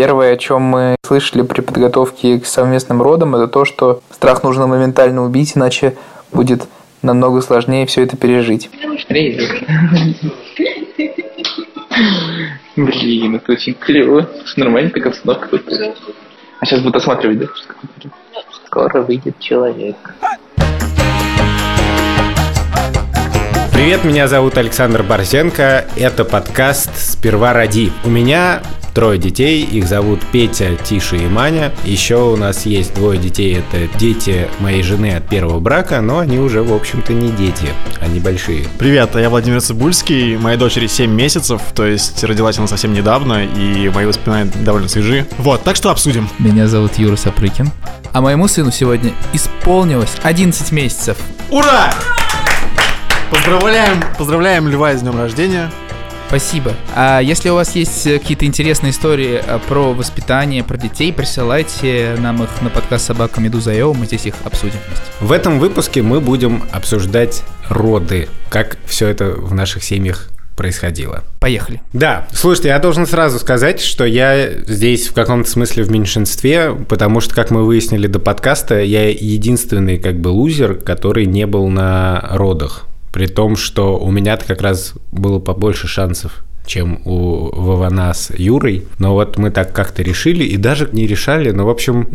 Первое, о чем мы слышали при подготовке к совместным родам, это то, что страх нужно моментально убить, иначе будет намного сложнее все это пережить. Блин, это очень клево. Нормально так обстановка тут. А сейчас буду осматривать, да? Скоро выйдет человек. Привет, меня зовут Александр Борзенко. Это подкаст «Сперва роди». У меня трое детей, их зовут Петя, Тиша и Маня. Еще у нас есть двое детей, это дети моей жены от первого брака, но они уже, в общем-то, не дети, они большие. Привет, я Владимир Цибульский, моей дочери 7 месяцев, то есть родилась она совсем недавно, и мои воспоминания довольно свежи. Вот, так что обсудим. Меня зовут Юра Сапрыкин, а моему сыну сегодня исполнилось 11 месяцев. Ура! Поздравляем, поздравляем Льва с днем рождения. Спасибо. А если у вас есть э, какие-то интересные истории э, про воспитание, про детей, присылайте нам их на подкаст «Собака Медуза.io», мы здесь их обсудим вместе. В этом выпуске мы будем обсуждать роды, как все это в наших семьях происходило. Поехали. Да, слушайте, я должен сразу сказать, что я здесь в каком-то смысле в меньшинстве, потому что, как мы выяснили до подкаста, я единственный как бы лузер, который не был на родах. При том, что у меня-то как раз было побольше шансов чем у Вована с Юрой. Но вот мы так как-то решили, и даже не решали, но, в общем,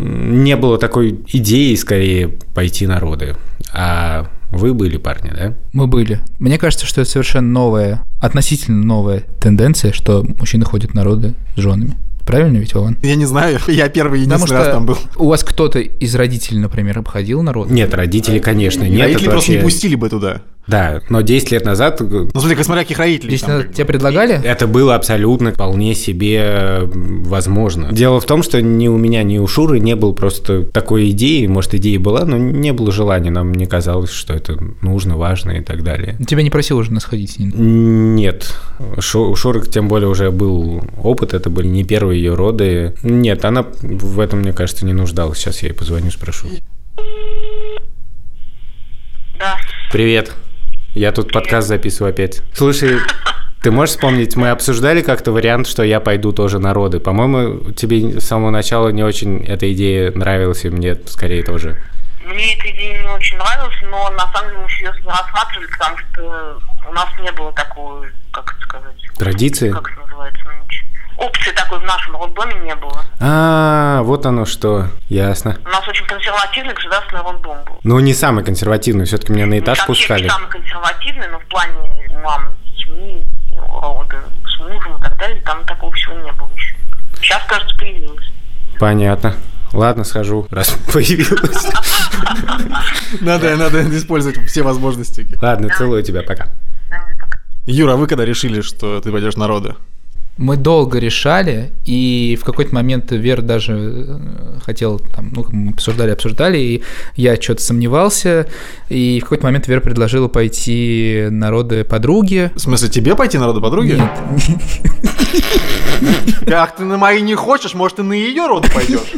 не было такой идеи, скорее, пойти на роды. А вы были, парни, да? Мы были. Мне кажется, что это совершенно новая, относительно новая тенденция, что мужчины ходят на роды с женами. Правильно ведь, Вован? Я не знаю, я первый единственный раз там был. у вас кто-то из родителей, например, обходил народ? Нет, родители, конечно, нет. Родители просто вообще... не пустили бы туда. Да, но 10 лет назад... Ну, смотри, смотря каких родителей. 10 лет тебе предлагали? Это было абсолютно вполне себе возможно. Дело в том, что ни у меня, ни у Шуры не было просто такой идеи, может, идея была, но не было желания, нам не казалось, что это нужно, важно и так далее. Тебя не просил уже сходить с ним? Нет. Шу, у Шуры, тем более, уже был опыт, это были не первые ее роды. Нет, она в этом, мне кажется, не нуждалась. Сейчас я ей позвоню, спрошу. Да. Привет. Я тут подкаст записываю опять. Слушай, ты можешь вспомнить, мы обсуждали как-то вариант, что я пойду тоже на роды. По-моему, тебе с самого начала не очень эта идея нравилась, и мне скорее тоже. Мне эта идея не очень нравилась, но на самом деле мы серьезно рассматривали, потому что у нас не было такой, как это сказать... Традиции? Как это называется? Опции такой в нашем роддоме не было. А, вот оно что, ясно. У нас очень консервативный государственный роддом был. Ну, не самый консервативный, все-таки меня на этаж пускали. не самый консервативный, но в плане мам с детьми, роды с мужем и так далее, там такого всего не было еще. Сейчас, кажется, появилось. Понятно. Ладно, схожу, раз появилось. Надо, надо использовать все возможности. Ладно, целую тебя, пока. Юра, а вы когда решили, что ты пойдешь на роды? Мы долго решали, и в какой-то момент Вер даже э, хотел, там, ну, мы обсуждали, обсуждали, и я что-то сомневался, и в какой-то момент Вера предложила пойти на роды подруги. В смысле, тебе пойти на роды подруги? Нет. Как ты на мои не хочешь, может, ты на ее роды пойдешь?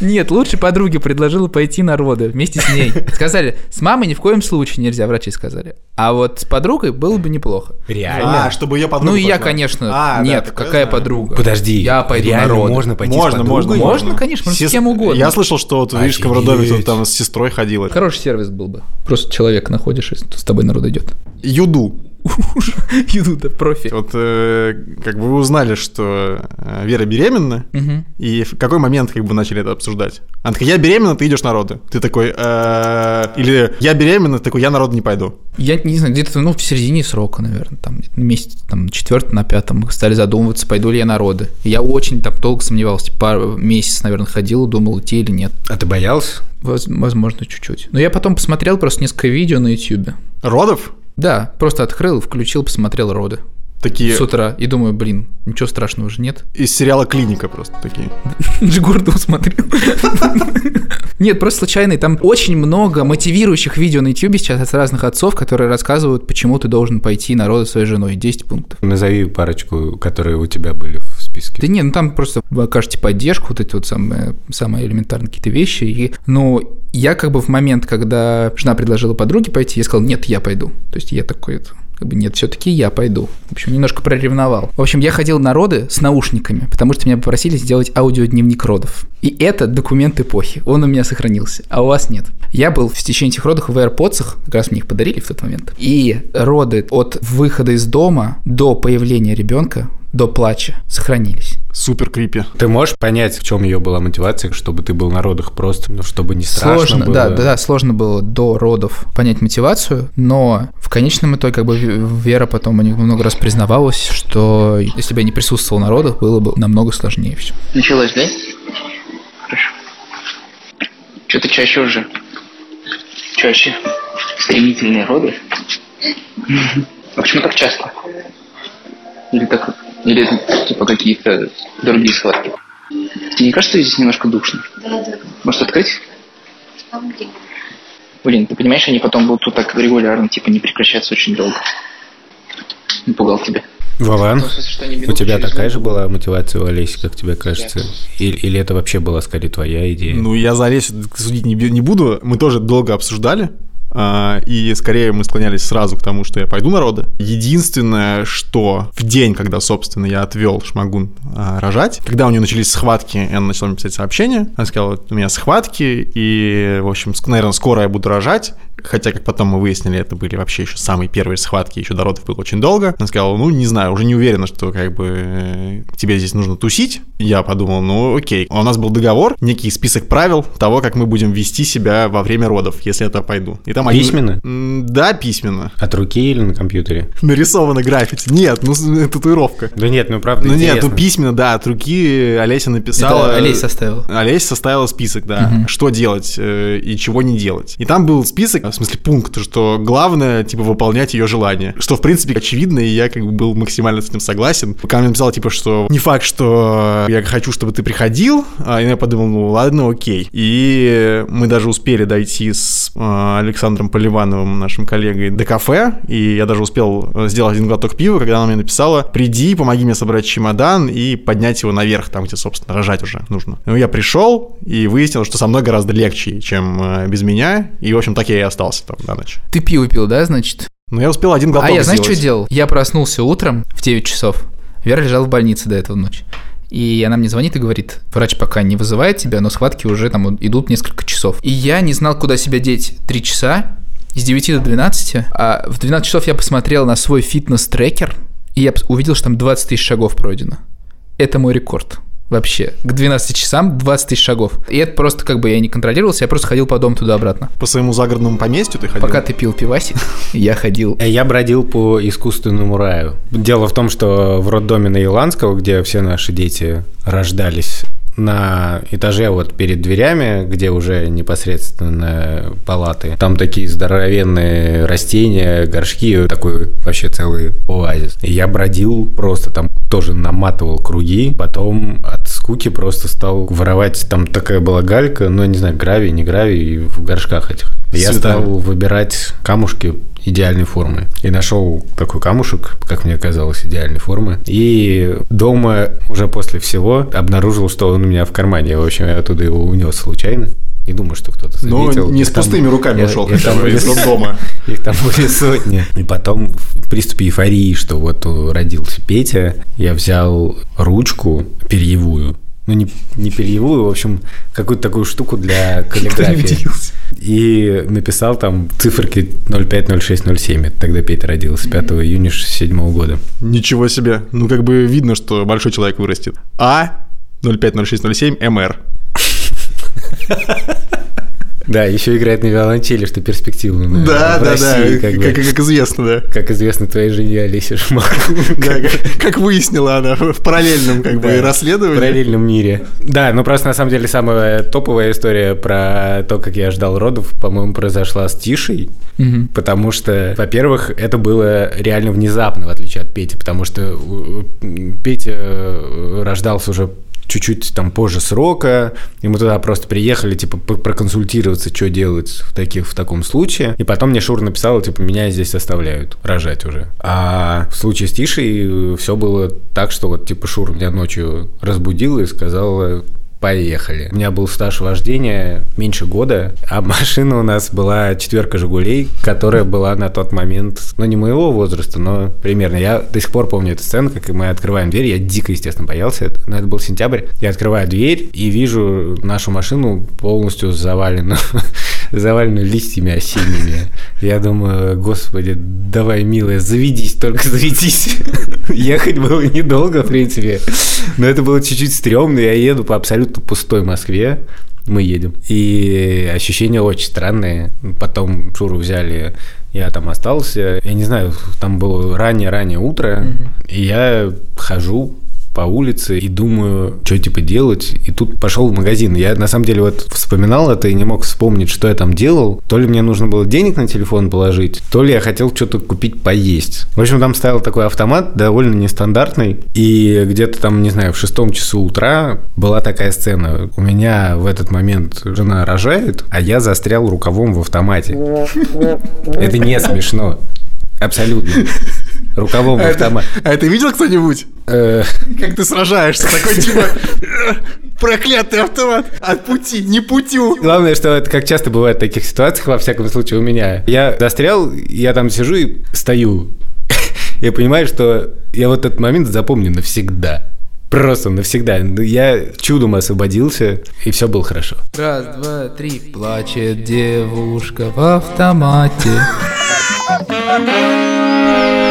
Нет, лучше подруге предложила пойти на роды вместе с ней. Сказали, с мамой ни в коем случае нельзя, врачи сказали. А вот с подругой было бы неплохо. Реально? А, чтобы ее подруга Ну и я, конечно, а, нет, да, какая подруга? Подожди, я пойду реально на роды. можно пойти можно, с Можно, можно, можно, конечно, можно с кем угодно. Я слышал, что вот в Рижском роддоме кто там с сестрой ходил. Хороший сервис был бы. Просто человек находишь, и с тобой народ идет. Юду. Юду-то профи. Вот э, как бы вы узнали, что э, Вера беременна, и в какой момент как бы начали это обсуждать? Она такая, я беременна, ты идешь на роды. Ты такой, э, или я беременна, такой, я на роды не пойду. Я не знаю, где-то ну, в середине срока, наверное, там месяц, там, четвертый на пятом стали задумываться, пойду ли я на роды. Я очень там долго сомневался, пару месяц, наверное, ходил, думал, идти или нет. А ты боялся? Возможно, чуть-чуть. Но я потом посмотрел просто несколько видео на YouTube. Родов? Да, просто открыл, включил, посмотрел роды. Такие... С утра. И думаю, блин, ничего страшного же нет. Из сериала «Клиника» просто такие. Джигурду смотрел. Нет, просто случайный. Там очень много мотивирующих видео на YouTube сейчас от разных отцов, которые рассказывают, почему ты должен пойти на роды своей женой. 10 пунктов. Назови парочку, которые у тебя были в списке. Да не, ну там просто вы окажете поддержку, вот эти вот самые, самые элементарные какие-то вещи. И, ну, я как бы в момент, когда жена предложила подруге пойти, я сказал, нет, я пойду. То есть я такой, Как бы нет, все-таки я пойду. В общем, немножко проревновал. В общем, я ходил на роды с наушниками, потому что меня попросили сделать аудиодневник родов. И это документ эпохи. Он у меня сохранился, а у вас нет. Я был в течение этих родов в AirPods, как раз мне их подарили в тот момент. И роды от выхода из дома до появления ребенка до плача сохранились. Супер крипи. Ты можешь понять, в чем ее была мотивация, чтобы ты был на родах просто, ну, чтобы не страшно Сложно, было? да, да, сложно было до родов понять мотивацию, но в конечном итоге как бы Вера потом мне много раз признавалась, что если бы я не присутствовал на родах, было бы намного сложнее все. Началось, да? Хорошо. Что-то чаще уже. Чаще. Стремительные роды. А почему так часто? Или так, или это типа какие-то другие схватки? Тебе не кажется, здесь немножко душно? Да, да. Может открыть? Помоги. Блин, ты понимаешь, они потом будут тут так регулярно, типа не прекращаться очень долго. Напугал тебя. Вован, Ну, что у тебя через такая же была мотивация у Олеси, как тебе кажется? Или, или это вообще была скорее твоя идея? Ну, я за Олесю судить не, не буду. Мы тоже долго обсуждали. А, И скорее мы склонялись сразу к тому, что я пойду на роды. Единственное, что в день, когда, собственно, я отвел Шмагун а, рожать, когда у нее начались схватки, она начала мне писать сообщение. Она сказала, у меня схватки, и, в общем, наверное, скоро я буду рожать. Хотя, как потом мы выяснили, это были вообще еще самые первые схватки, еще до родов было очень долго. Она сказала, ну, не знаю, уже не уверена, что как бы э, тебе здесь нужно тусить. Я подумал, ну, окей. У нас был договор, некий список правил того, как мы будем вести себя во время родов, если я туда пойду. И там Письменно? Да, письменно. От руки или на компьютере? Нарисовано граффити. Нет, ну, с- татуировка. Да нет, ну правда Ну нет, интересно. ну письменно, да, от руки Олеся написала... Это Олесь составил. Олесь составила список, да, что делать э, и чего не делать. И там был список, в смысле пункт, что главное, типа, выполнять ее желание. Что, в принципе, очевидно, и я как бы был максимально с этим согласен. Пока мне написала, типа, что не факт, что я хочу, чтобы ты приходил, а я подумал, ну ладно, окей. И мы даже успели дойти с э, Александром Поливановым, нашим коллегой, до кафе, и я даже успел э, сделать один глоток пива, когда она мне написала, приди, помоги мне собрать чемодан и поднять его наверх, там, где, собственно, рожать уже нужно. Ну, я пришел и выяснил, что со мной гораздо легче, чем э, без меня, и, в общем, так я и остался там на ночь. Ты пиво пил, да, значит? Но я успел один глоток а я, знаешь, что делал? Я проснулся утром в 9 часов. Вера лежала в больнице до этого ночи. И она мне звонит и говорит, врач пока не вызывает тебя, но схватки уже там идут несколько часов. И я не знал, куда себя деть 3 часа, с 9 до 12, а в 12 часов я посмотрел на свой фитнес-трекер, и я увидел, что там 20 тысяч шагов пройдено. Это мой рекорд. Вообще, к 12 часам 20 тысяч шагов. И это просто как бы я не контролировался, я просто ходил по дому туда-обратно. По своему загородному поместью ты ходил? Пока ты пил пивасик, я ходил Э, Я бродил по искусственному раю. Дело в том, что в роддоме на Иландского, где все наши дети рождались на этаже вот перед дверями, где уже непосредственно палаты, там такие здоровенные растения, горшки, такой вообще целый оазис. И я бродил просто там тоже наматывал круги, потом от скуки просто стал воровать, там такая была галька, ну, я не знаю, гравий, не гравий, в горшках этих. Я стал выбирать камушки идеальной формы. И нашел такой камушек, как мне казалось, идеальной формы. И дома уже после всего обнаружил, что он у меня в кармане. В общем, я оттуда его унес случайно. Не думаю, что кто-то Но заметил. не И с там- пустыми руками ушел и хотя там бы из были- дома. Их там были сотни. И потом в приступе эйфории, что вот родился Петя, я взял ручку перьевую, ну, не, не перьевую, в общем, какую-то такую штуку для каллиграфии. И написал там циферки 050607. Это Тогда Петя родился 5 июня 67 года. Ничего себе. Ну, как бы видно, что большой человек вырастет. А 050607 МР. Да, еще играет на виолончели, что перспективно. Да, в да, России, да. как, бы. Как, как известно, да. Как известно твоей жене Олесе Шмак. Да, как, как выяснила она в параллельном как бы расследовании. В параллельном мире. Да, ну просто на самом деле самая топовая история про то, как я ждал родов, по-моему, произошла с Тишей. Потому что, во-первых, это было реально внезапно, в отличие от Пети, потому что Петя э, рождался уже чуть-чуть там позже срока, и мы туда просто приехали, типа, проконсультироваться, что делать в, таких, в таком случае. И потом мне Шура написала, типа, меня здесь оставляют рожать уже. А в случае с Тишей все было так, что вот, типа, Шура меня ночью разбудила и сказала, Поехали. У меня был стаж вождения меньше года, а машина у нас была четверка «Жигулей», которая была на тот момент, ну, не моего возраста, но примерно. Я до сих пор помню эту сцену, как мы открываем дверь. Я дико, естественно, боялся. Но это был сентябрь. Я открываю дверь и вижу нашу машину полностью заваленную заваленную листьями осенними. Я думаю, господи, давай, милая, заведись, только заведись. Ехать было недолго, в принципе, но это было чуть-чуть стрёмно. Я еду по абсолютно пустой Москве, мы едем. И ощущения очень странные. Потом Шуру взяли, я там остался. Я не знаю, там было раннее-раннее утро, и я хожу по улице и думаю, что типа делать. И тут пошел в магазин. Я на самом деле вот вспоминал это и не мог вспомнить, что я там делал. То ли мне нужно было денег на телефон положить, то ли я хотел что-то купить поесть. В общем, там стоял такой автомат, довольно нестандартный. И где-то там, не знаю, в шестом часу утра была такая сцена. У меня в этот момент жена рожает, а я застрял рукавом в автомате. Это не смешно. Абсолютно. Рукавом в автомат. А это видел кто-нибудь? Э, Как ты сражаешься? Такой типа «Э, проклятый автомат от пути, не путю. Главное, что это как часто бывает в таких ситуациях, во всяком случае, у меня. Я застрял, я там сижу и стою. Я понимаю, что я вот этот момент запомню навсегда. Просто навсегда. Я чудом освободился, и все было хорошо. Раз, два, три. Плачет девушка в автомате.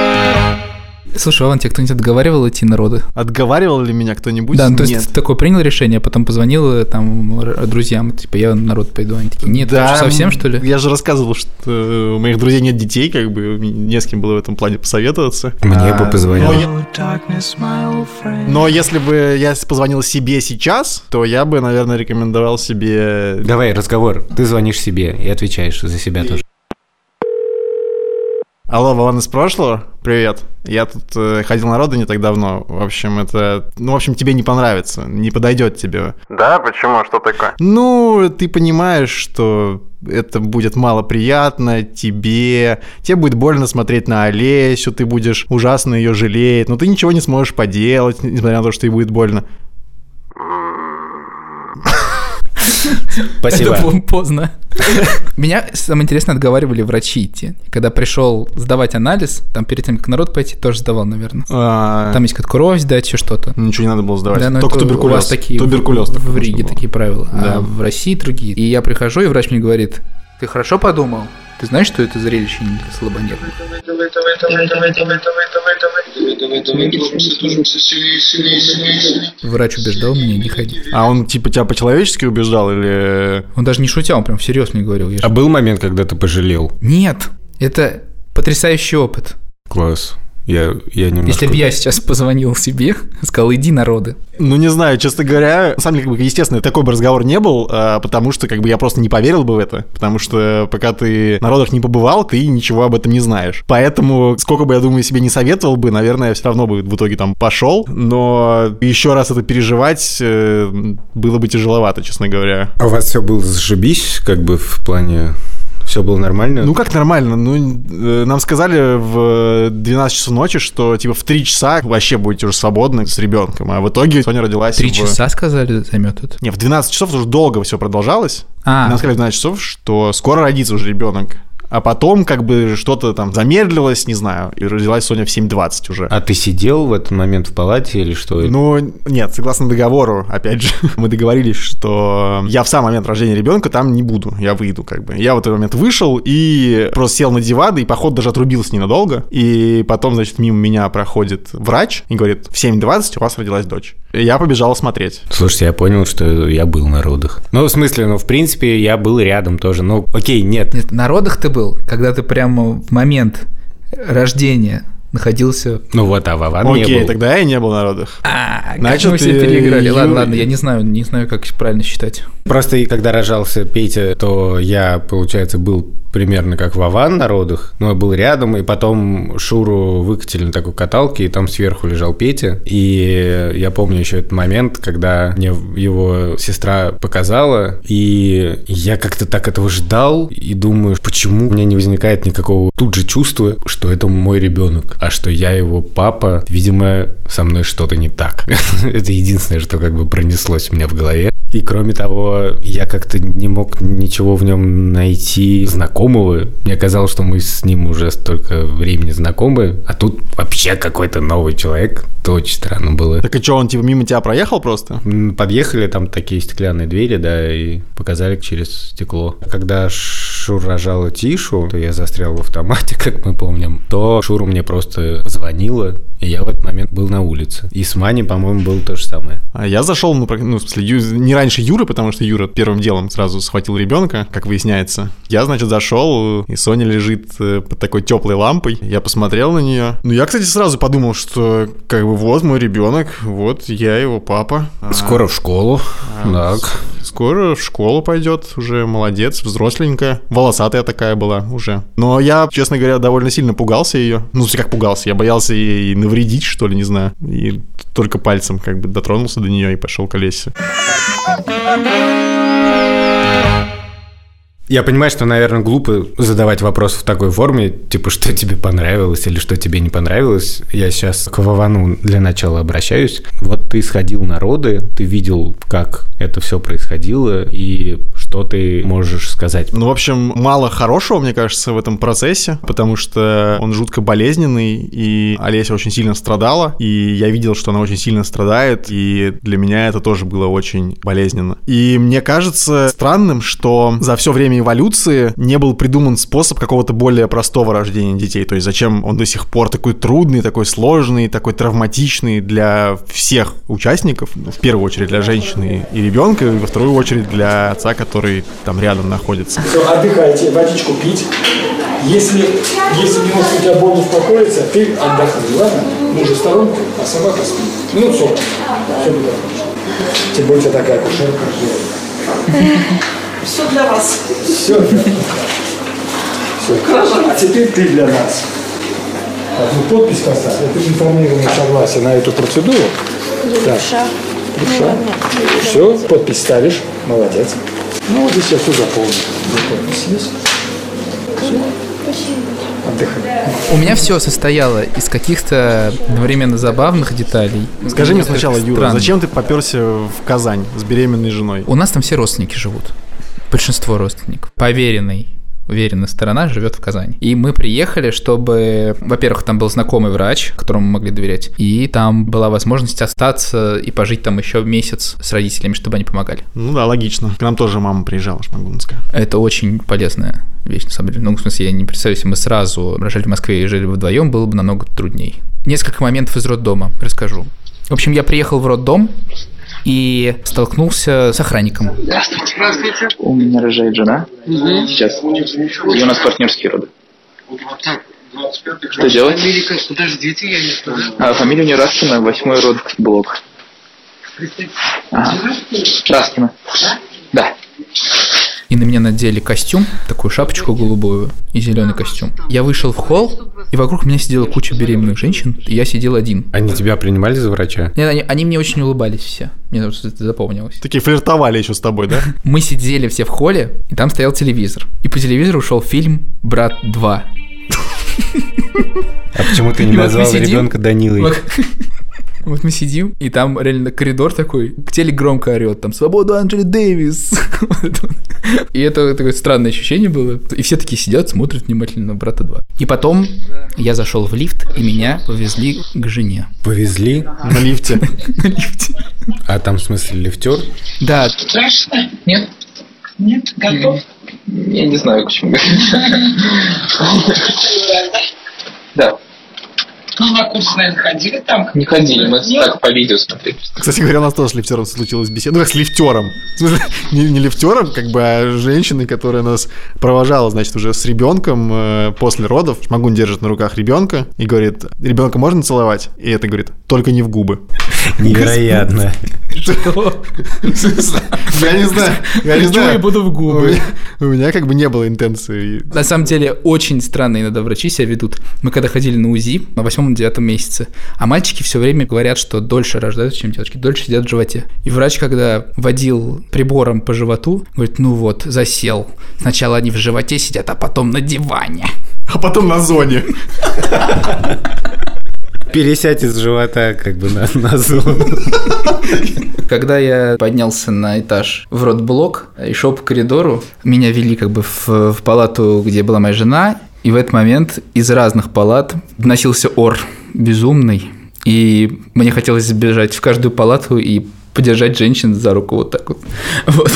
Слушай, Вован, тебе кто-нибудь отговаривал идти на роды? Отговаривал ли меня кто-нибудь? Да, ну, то Нет. есть ты такой принял решение, потом позвонил э, там друзьям, типа, я на род пойду. Они такие, нет, ты что, совсем, что ли? Я же рассказывал, что у моих друзей нет детей, как бы не с кем было в этом плане посоветоваться. Мне бы А, позвонил. Но, я- но если бы я позвонил себе сейчас, то я бы, наверное, рекомендовал себе... Давай разговор. Ты звонишь себе и отвечаешь за себя тоже. Алло, Вован из прошлого? Привет. Я тут э, ходил на роды не так давно. В общем, это... Ну, в общем, тебе не понравится, не подойдет тебе. Да, почему? Что такое? Ну, ты понимаешь, что это будет мало приятно тебе, тебе будет больно смотреть на Олесю, ты будешь ужасно ее жалеть, но ты ничего не сможешь поделать, несмотря на то, что ей будет больно. Спасибо. Это поздно. Меня, самое интересное, отговаривали врачи идти. Когда пришел сдавать анализ, там перед тем, как народ пойти, тоже сдавал, наверное. А, Там есть как кровь сдать, еще что-то. Ничего не надо было сдавать. Только туберкулез. вас такие Туберкулез. в, Риге такие правила, Да. а в России другие. И я прихожу, и врач мне говорит, ты хорошо подумал? Ты знаешь, что это зрелище не для слабонервных? Врач убеждал меня не ходить. А он типа тебя по-человечески убеждал или... Он даже не шутил, он прям всерьез мне говорил. А был момент, когда ты пожалел? Нет, это потрясающий опыт. Класс. Я, я немножко... Если бы я сейчас позвонил себе, сказал, иди народы. Ну, не знаю, честно говоря, деле, как бы, естественно, такой бы разговор не был, а, потому что, как бы, я просто не поверил бы в это, потому что пока ты на родах не побывал, ты ничего об этом не знаешь. Поэтому, сколько бы, я думаю, себе не советовал бы, наверное, я все равно бы в итоге там пошел, но еще раз это переживать э, было бы тяжеловато, честно говоря. А у вас все было зашибись, как бы в плане... Все было нормально? Ну, как нормально? Ну, э, нам сказали в 12 часов ночи, что, типа, в 3 часа вообще будете уже свободны с ребенком, а в итоге Соня родилась Три в- часа, сказали, займет это. Не, в 12 часов уже долго все продолжалось. А. Нам сказали в 12 часов, что скоро родится уже ребенок. А потом как бы что-то там замедлилось, не знаю, и родилась Соня в 7.20 уже. А ты сидел в этот момент в палате или что? Ну, нет, согласно договору, опять же, мы договорились, что я в сам момент рождения ребенка там не буду, я выйду как бы. Я в этот момент вышел и просто сел на диван, и поход даже отрубился ненадолго. И потом, значит, мимо меня проходит врач и говорит, в 7.20 у вас родилась дочь. И я побежал смотреть. Слушайте, я понял, что я был на родах. Ну, в смысле, ну, в принципе, я был рядом тоже. Ну, окей, нет. Нет, на родах ты был, когда ты прямо в момент рождения находился... Ну вот, а Вован не Окей, был. тогда я не был на родах. А, как Значит, мы все э, переиграли. Ладно, Ю- ладно, я не знаю, не знаю, как правильно считать. Просто и когда рожался Петя, то я, получается, был примерно как Вован на родах, но я был рядом, и потом Шуру выкатили на такой каталке, и там сверху лежал Петя, и я помню еще этот момент, когда мне его сестра показала, и я как-то так этого ждал, и думаю, почему у меня не возникает никакого тут же чувства, что это мой ребенок, а что я его папа, видимо, со мной что-то не так. Это единственное, что как бы пронеслось у меня в голове. И кроме того, я как-то не мог ничего в нем найти знакомого. Мне казалось, что мы с ним уже столько времени знакомы, а тут вообще какой-то новый человек. Это очень странно было. Так и что, он типа мимо тебя проехал просто? Подъехали, там такие стеклянные двери, да, и показали через стекло. Когда Шур рожала Тишу, то я застрял в автомате, как мы помним, то Шура мне просто звонила, и я в этот момент был на улице. И с Мани, по-моему, было то же самое. А я зашел, ну, ну, в смысле, Ю- не раньше Юры, потому что Юра первым делом сразу схватил ребенка, как выясняется. Я, значит, зашел, и Соня лежит э, под такой теплой лампой. Я посмотрел на нее. Ну, я, кстати, сразу подумал, что, как бы, вот мой ребенок, вот я его папа. А, Скоро в школу. Так. Скоро в школу пойдет, уже молодец, взросленькая. Волосатая такая была уже. Но я, честно говоря, довольно сильно пугался ее. Ну, как пугался, я боялся ей навредить, что ли, не знаю. И только пальцем как бы дотронулся до нее и пошел к Олесе. Я понимаю, что, наверное, глупо задавать вопрос в такой форме, типа, что тебе понравилось или что тебе не понравилось. Я сейчас к Вовану для начала обращаюсь. Вот ты сходил на роды, ты видел, как это все происходило, и что ты можешь сказать? Ну, в общем, мало хорошего, мне кажется, в этом процессе, потому что он жутко болезненный, и Олеся очень сильно страдала, и я видел, что она очень сильно страдает, и для меня это тоже было очень болезненно. И мне кажется странным, что за все время эволюции не был придуман способ какого-то более простого рождения детей. То есть зачем он до сих пор такой трудный, такой сложный, такой травматичный для всех участников, ну, в первую очередь для женщины и ребенка, и во вторую очередь для отца, который там рядом находится. Все, отдыхайте, водичку пить. Если, если немножко у тебя боль успокоится, ты отдохни, ладно? Мужа в сторонку, а собака спит. Минут 40. Все будет хорошо. Тем более у тебя такая кушерка. Все для вас. Все. Все. А теперь ты для нас. Так, ну подпись поставь. Это информированное согласие на эту процедуру. Так. Душа. Все, подпись ставишь. Молодец. Ну вот здесь я все есть? Все. Отдыхай. У меня все состояло из каких-то одновременно забавных деталей. Скажи мне сначала, Юра, странных. зачем ты поперся в Казань с беременной женой? У нас там все родственники живут. Большинство родственников. Поверенный уверенная сторона живет в Казани. И мы приехали, чтобы, во-первых, там был знакомый врач, которому мы могли доверять, и там была возможность остаться и пожить там еще месяц с родителями, чтобы они помогали. Ну да, логично. К нам тоже мама приезжала, шмагунская. Это очень полезная вещь, на самом деле. Ну, в смысле, я не представляю, если мы сразу рожали в Москве и жили вдвоем, было бы намного трудней. Несколько моментов из роддома расскажу. В общем, я приехал в роддом и столкнулся с охранником. Здравствуйте. У меня рожает жена. Сейчас. И у нас партнерские роды. Что делать? Подождите, я не знаю. А, фамилия у нее Раскина, восьмой род, блок. Ага. Раскина. Да. И на меня надели костюм, такую шапочку голубую и зеленый костюм. Я вышел в холл, и вокруг меня сидела куча беременных женщин, и я сидел один. Они тебя принимали за врача? Нет, они, они мне очень улыбались все. Мне просто это запомнилось. Такие флиртовали еще с тобой, да? Мы сидели все в холле, и там стоял телевизор. И по телевизору шел фильм «Брат 2». А почему ты не назвал ребенка Данилой? Вот, мы сидим, и там реально коридор такой, телек громко орет, там «Свободу Анджели Дэвис!» И это такое странное ощущение было. И все такие сидят, смотрят внимательно на «Брата 2». И потом я зашел в лифт, и меня повезли к жене Повезли? На лифте. на лифте. А там, в смысле, лифтер? Да, Страшно? Нет? Нет? Готов? Я не знаю, к чему. Да. Ну, на курс, наверное, ходили там? Не ходили, мы Нет? так по видео смотрели. Кстати говоря, у нас тоже с лифтером случилась беседа. Ну, как с лифтером. В смысле, не, не лифтером, как бы, а женщиной, которая нас провожала, значит, уже с ребенком э, после родов. Шмагун держит на руках ребенка и говорит, ребенка можно целовать? И это говорит, только не в губы. Невероятно. Я не знаю, я не знаю. и буду в губы. у меня как бы не было интенции. На самом деле, очень странно иногда врачи себя ведут. Мы когда ходили на УЗИ на восьмом-девятом месяце, а мальчики все время говорят, что дольше рождают, чем девочки, дольше сидят в животе. И врач, когда водил прибором по животу, говорит, ну вот, засел. Сначала они в животе сидят, а потом на диване. А потом на зоне. пересядь из живота как бы на, на зону. Когда я поднялся на этаж в родблок и шел по коридору, меня вели как бы в, в палату, где была моя жена, и в этот момент из разных палат доносился ор безумный, и мне хотелось забежать в каждую палату и подержать женщин за руку вот так вот. вот.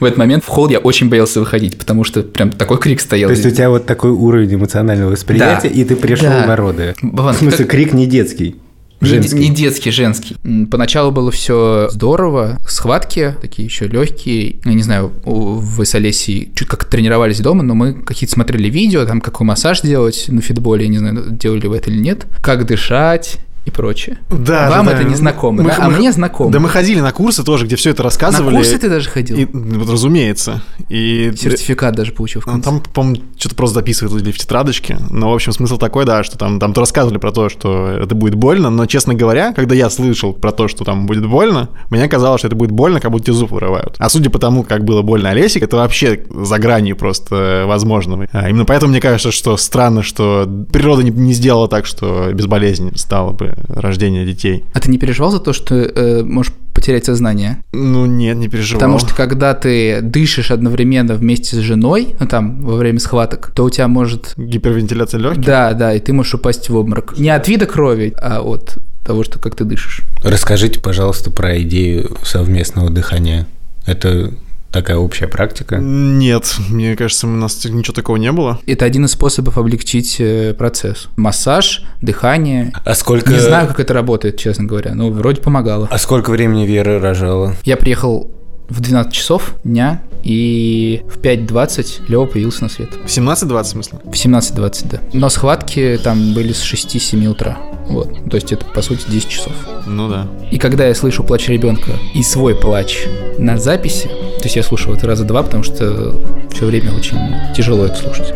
В этот момент в холл я очень боялся выходить, потому что прям такой крик стоял. То есть у тебя вот такой уровень эмоционального восприятия, Да. и ты пришел Да. на роды. Баван, В смысле, как- крик не детский. Не- Женский. Не, детский, женский. Поначалу было все здорово, схватки такие еще легкие. Я не знаю, вы с Олесей чуть как тренировались дома, но мы какие-то смотрели видео, там какой массаж делать на фитболе, я не знаю, делали вы это или нет, как дышать и прочее. Да, Вам да, это да. не знакомо, Мы- да? а мы- мне знакомо. Да мы ходили на курсы тоже, где все это на рассказывали. курсы ты даже ходил? И, вот, разумеется. И Сертификат даже получил в Ну, конце. Там, по-моему, что-то просто записывали в тетрадочке. Но, в общем, смысл такой, да, что там, там то рассказывали про то, что это будет больно, но, честно говоря, когда я слышал про то, что там будет больно, мне казалось, что это будет больно, как будто тебе зуб вырывают. А судя по тому, как было больно Олесе, это вообще за гранью просто возможного. А именно поэтому мне кажется, что странно, что природа не, не сделала так, что без болезни стало бы рождение детей. А ты не переживал за то, что э, можешь потерять сознание? Ну, нет, не переживал. Потому что когда ты дышишь одновременно вместе с женой, ну там во время схваток, то у тебя может Гипервентиляция легких? Да, да, и ты можешь упасть в обморок. Не от вида крови, а от того, что как ты дышишь. Расскажите, пожалуйста, про идею совместного дыхания. Это такая общая практика? Нет, мне кажется, у нас ничего такого не было. Это один из способов облегчить э, процесс. Массаж, дыхание. А сколько... Не знаю, как это работает, честно говоря, но вроде помогало. А сколько времени Вера рожала? Я приехал в 12 часов дня, и в 5.20 Лева появился на свет. В 17-20 в смысле? В 17.20, да. Но схватки там были с 6-7 утра. Вот. То есть это, по сути, 10 часов. Ну да. И когда я слышу плач ребенка и свой плач на записи, то есть я слушал это раза два, потому что все время очень тяжело это слушать.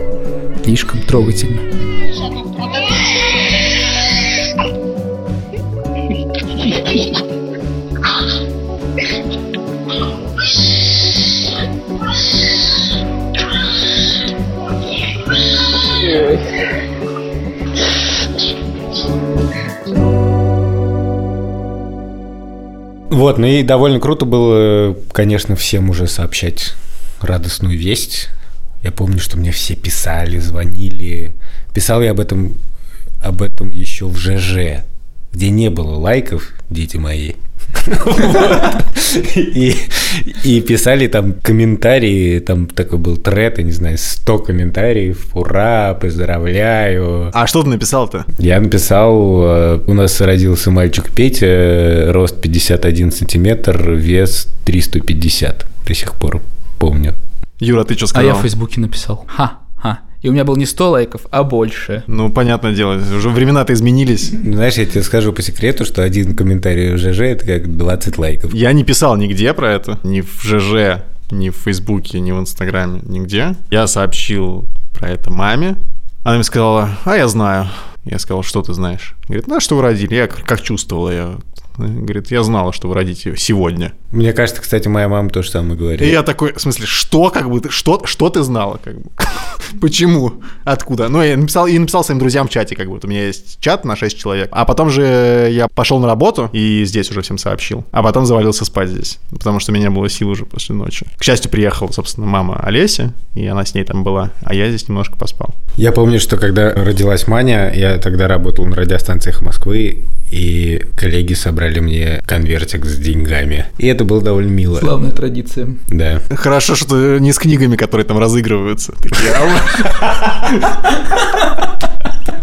Слишком трогательно. Вот, ну и довольно круто было, конечно, всем уже сообщать радостную весть. Я помню, что мне все писали, звонили. Писал я об этом, об этом еще в ЖЖ, где не было лайков, дети мои. И, и писали там комментарии, там такой был тред, я не знаю, 100 комментариев, ура, поздравляю. А что ты написал-то? Я написал, э, у нас родился мальчик Петя, рост 51 сантиметр, вес 350. До сих пор помню. Юра, ты что А сказал? я в Фейсбуке написал. Ха. И у меня было не 100 лайков, а больше. Ну, понятное дело, уже времена-то изменились. Знаешь, я тебе скажу по секрету, что один комментарий в ЖЖ это как 20 лайков. Я не писал нигде про это, ни в ЖЖ, ни в Фейсбуке, ни в Инстаграме, нигде. Я сообщил про это маме. Она мне сказала, а я знаю. Я сказал, что ты знаешь? Говорит, ну, а что вы родили? Я как чувствовала я. Говорит, я знала, что вы родите сегодня. Мне кажется, кстати, моя мама то же самое И говорит. я такой, в смысле, что, как бы, ты- что, что ты знала, как бы? Почему? Откуда? Ну, я написал, и написал своим друзьям в чате, как бы, вот у меня есть чат на 6 человек. А потом же я пошел на работу и здесь уже всем сообщил. А потом завалился спать здесь, потому что у меня было сил уже после ночи. К счастью, приехала, собственно, мама Олеся, и она с ней там была, а я здесь немножко поспал. Я помню, что когда родилась Маня, я тогда работал на радиостанциях Москвы, и коллеги собрали мне конвертик с деньгами. И это было довольно мило. Славная традиция. Да. Хорошо, что не с книгами, которые там разыгрываются.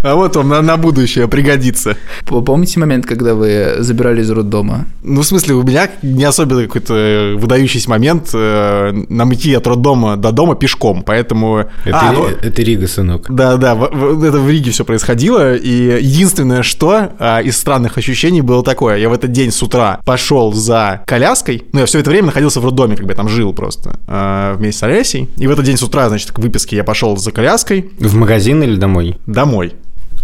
«А вот- вам на, на будущее пригодится. Помните момент, когда вы забирали из роддома? Ну, в смысле, у меня не особенно какой-то выдающийся момент э, нам идти от роддома до дома пешком, поэтому... Это, А, ну, это Рига, сынок. да, да, в- в- это в Риге все происходило, и единственное, что а, из странных ощущений было такое, я в этот день с утра пошел за коляской, ну, я все это время находился в роддоме, как бы я там жил просто, а, вместе с Олесей, и в этот день с утра, значит, к выписке я пошел за коляской В магазин или домой? домой.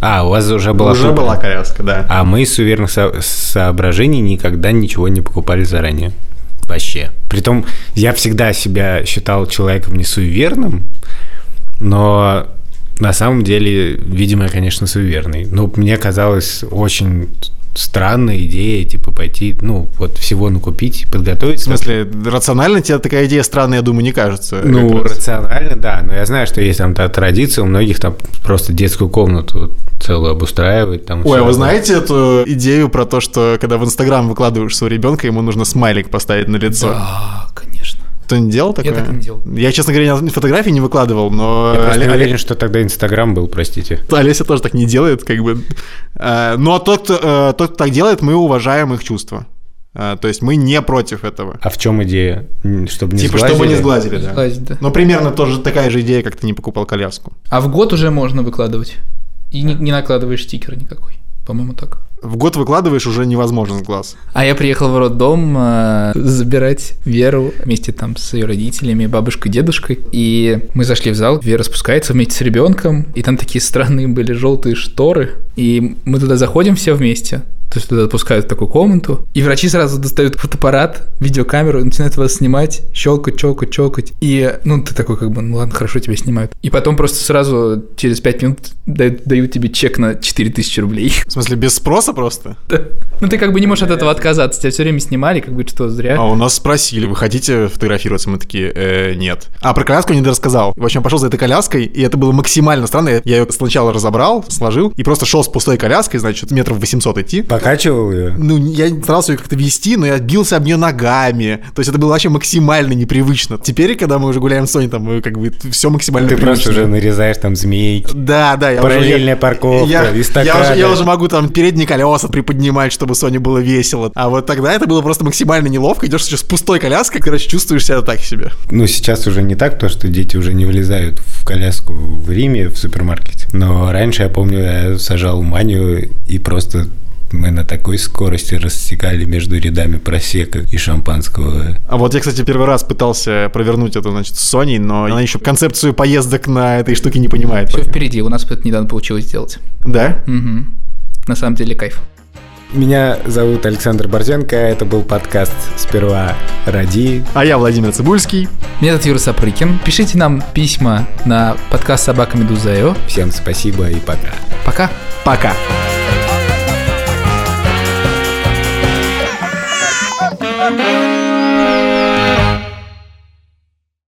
А, у вас уже была Уже куплена. была коляска, да. А мы из суверенных со- соображений никогда ничего не покупали заранее. Вообще. Притом я всегда себя считал человеком не суеверным, но на самом деле, видимо, я, конечно, суеверный. Но мне казалось очень странная идея, типа, пойти, ну, вот всего накупить, подготовить. В смысле, рационально тебе такая идея странная, я думаю, не кажется. Ну, рационально, да. Но я знаю, что есть там та традиция, у многих там просто детскую комнату целую обустраивать. Там Ой, а вы знаете эту идею про то, что когда в Инстаграм выкладываешь своего ребенка, ему нужно смайлик поставить на лицо? Да, конечно. Кто не делал такое? так и не делал. Я, честно говоря, фотографии не выкладывал, но Я просто не уверен, что тогда Инстаграм был, простите. Олеся тоже так не делает, как бы. Э, Ну, а тот, кто, э, тот, кто так делает, мы уважаем их чувства. Э, То есть мы не против этого. А в чем идея? Чтобы не типа, сглазили? чтобы не сглазили, да. Сглазить, да. Ну, примерно тоже такая же идея, как ты не покупал коляску. А в год уже можно выкладывать. И не, не накладываешь стикера никакой. По-моему, так. В год выкладываешь уже невозможен глаз. А я приехал в роддом э, забирать Веру вместе там с ее родителями, бабушкой, дедушкой. И мы зашли в зал, Вера спускается вместе с ребенком, и там такие странные были желтые шторы. И мы туда заходим все вместе. То есть туда отпускают в такую комнату, и врачи сразу достают фотоаппарат, видеокамеру, начинают вас снимать, щелкать, щелкать, щелкать. И, ну, ты такой как бы, ну ладно, хорошо, тебя снимают. И потом просто сразу через 5 минут дают, дают тебе чек на 4000 рублей. В смысле, без спроса просто? Да. Ну, ты как бы не можешь от этого отказаться. Тебя все время снимали, как бы что зря. А у нас спросили, вы хотите фотографироваться? Мы такие, «Э, нет. А про коляску не рассказал. В общем, пошел за этой коляской, и это было максимально странно. Я ее сначала разобрал, сложил, и просто шел с пустой коляской, значит, метров 800 идти. Покачивал ее? Ну, я старался ее как-то вести, но я бился об нее ногами. То есть это было вообще максимально непривычно. Теперь, когда мы уже гуляем с Соней, там как бы все максимально Ты привычно. просто уже нарезаешь там змейки. Да, да, я Параллельная уже, парковка, я, я, уже, я уже могу там передние колеса приподнимать, чтобы Соне было весело. А вот тогда это было просто максимально неловко. Идешь сейчас с пустой коляской, короче, чувствуешь себя так себе. Ну, сейчас уже не так, то, что дети уже не влезают в коляску в Риме, в супермаркете. Но раньше, я помню, я сажал манию и просто мы на такой скорости рассекали между рядами просека и шампанского. А вот я, кстати, первый раз пытался провернуть это, значит, с Соней, но она еще концепцию поездок на этой штуке не понимает. Все пока. впереди, у нас это недавно получилось сделать. Да? Мгм. На самом деле кайф. Меня зовут Александр Борзенко, это был подкаст «Сперва ради». А я Владимир Цибульский. Меня зовут Юра Сапрыкин. Пишите нам письма на подкаст собака Медуза.io. Всем спасибо и пока. Пока. Пока.